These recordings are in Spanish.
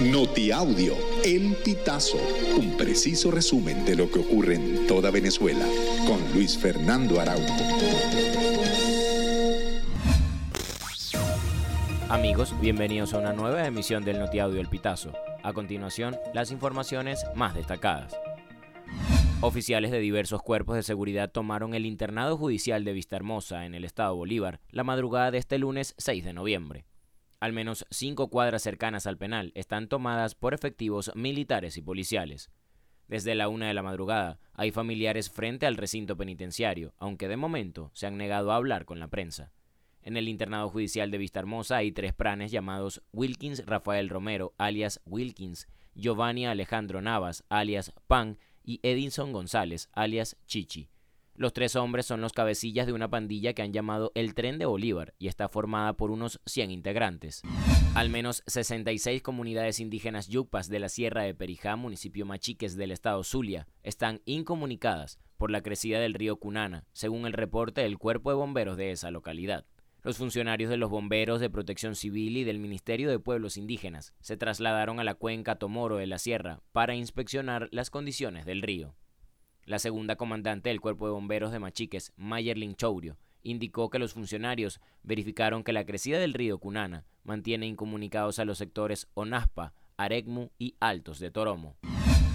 Notiaudio, El Pitazo, un preciso resumen de lo que ocurre en toda Venezuela, con Luis Fernando Araújo. Amigos, bienvenidos a una nueva emisión del Notiaudio El Pitazo. A continuación, las informaciones más destacadas. Oficiales de diversos cuerpos de seguridad tomaron el internado judicial de Vistahermosa en el estado Bolívar la madrugada de este lunes 6 de noviembre. Al menos cinco cuadras cercanas al penal están tomadas por efectivos militares y policiales. Desde la una de la madrugada hay familiares frente al recinto penitenciario, aunque de momento se han negado a hablar con la prensa. En el internado judicial de Vistahermosa hay tres pranes llamados Wilkins Rafael Romero, alias Wilkins, Giovanni Alejandro Navas, alias Pan, y Edinson González, alias Chichi. Los tres hombres son los cabecillas de una pandilla que han llamado el Tren de Bolívar y está formada por unos 100 integrantes. Al menos 66 comunidades indígenas yucpas de la Sierra de Perijá, municipio Machiques del estado Zulia, están incomunicadas por la crecida del río Cunana, según el reporte del Cuerpo de Bomberos de esa localidad. Los funcionarios de los bomberos de protección civil y del Ministerio de Pueblos Indígenas se trasladaron a la cuenca Tomoro de la Sierra para inspeccionar las condiciones del río. La segunda comandante del Cuerpo de Bomberos de Machiques, Mayerlin Chourio, indicó que los funcionarios verificaron que la crecida del río Cunana mantiene incomunicados a los sectores Onaspa, Aregmu y Altos de Toromo.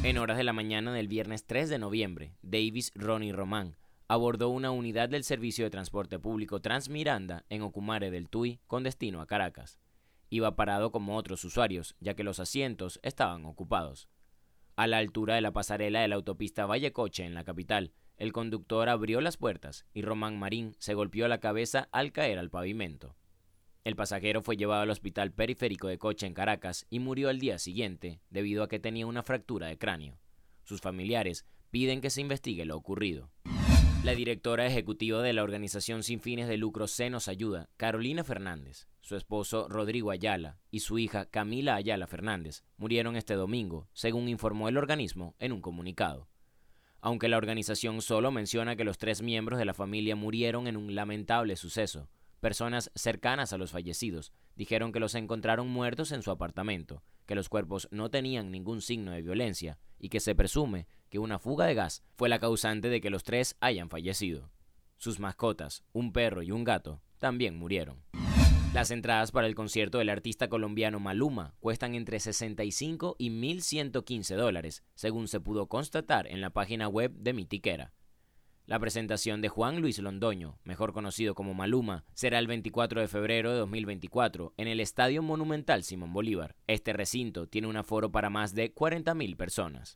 En horas de la mañana del viernes 3 de noviembre, Davis Ronnie Román abordó una unidad del Servicio de Transporte Público Transmiranda en Ocumare del Tuy con destino a Caracas. Iba parado como otros usuarios, ya que los asientos estaban ocupados. A la altura de la pasarela de la autopista Vallecoche en la capital, el conductor abrió las puertas y Román Marín se golpeó la cabeza al caer al pavimento. El pasajero fue llevado al hospital periférico de Coche en Caracas y murió al día siguiente debido a que tenía una fractura de cráneo. Sus familiares piden que se investigue lo ocurrido. La directora ejecutiva de la organización sin fines de lucro Senos Ayuda, Carolina Fernández, su esposo Rodrigo Ayala y su hija Camila Ayala Fernández murieron este domingo, según informó el organismo en un comunicado. Aunque la organización solo menciona que los tres miembros de la familia murieron en un lamentable suceso, personas cercanas a los fallecidos dijeron que los encontraron muertos en su apartamento, que los cuerpos no tenían ningún signo de violencia y que se presume que una fuga de gas fue la causante de que los tres hayan fallecido. Sus mascotas, un perro y un gato, también murieron. Las entradas para el concierto del artista colombiano Maluma cuestan entre 65 y 1.115 dólares, según se pudo constatar en la página web de Mitiquera. La presentación de Juan Luis Londoño, mejor conocido como Maluma, será el 24 de febrero de 2024 en el Estadio Monumental Simón Bolívar. Este recinto tiene un aforo para más de 40.000 personas.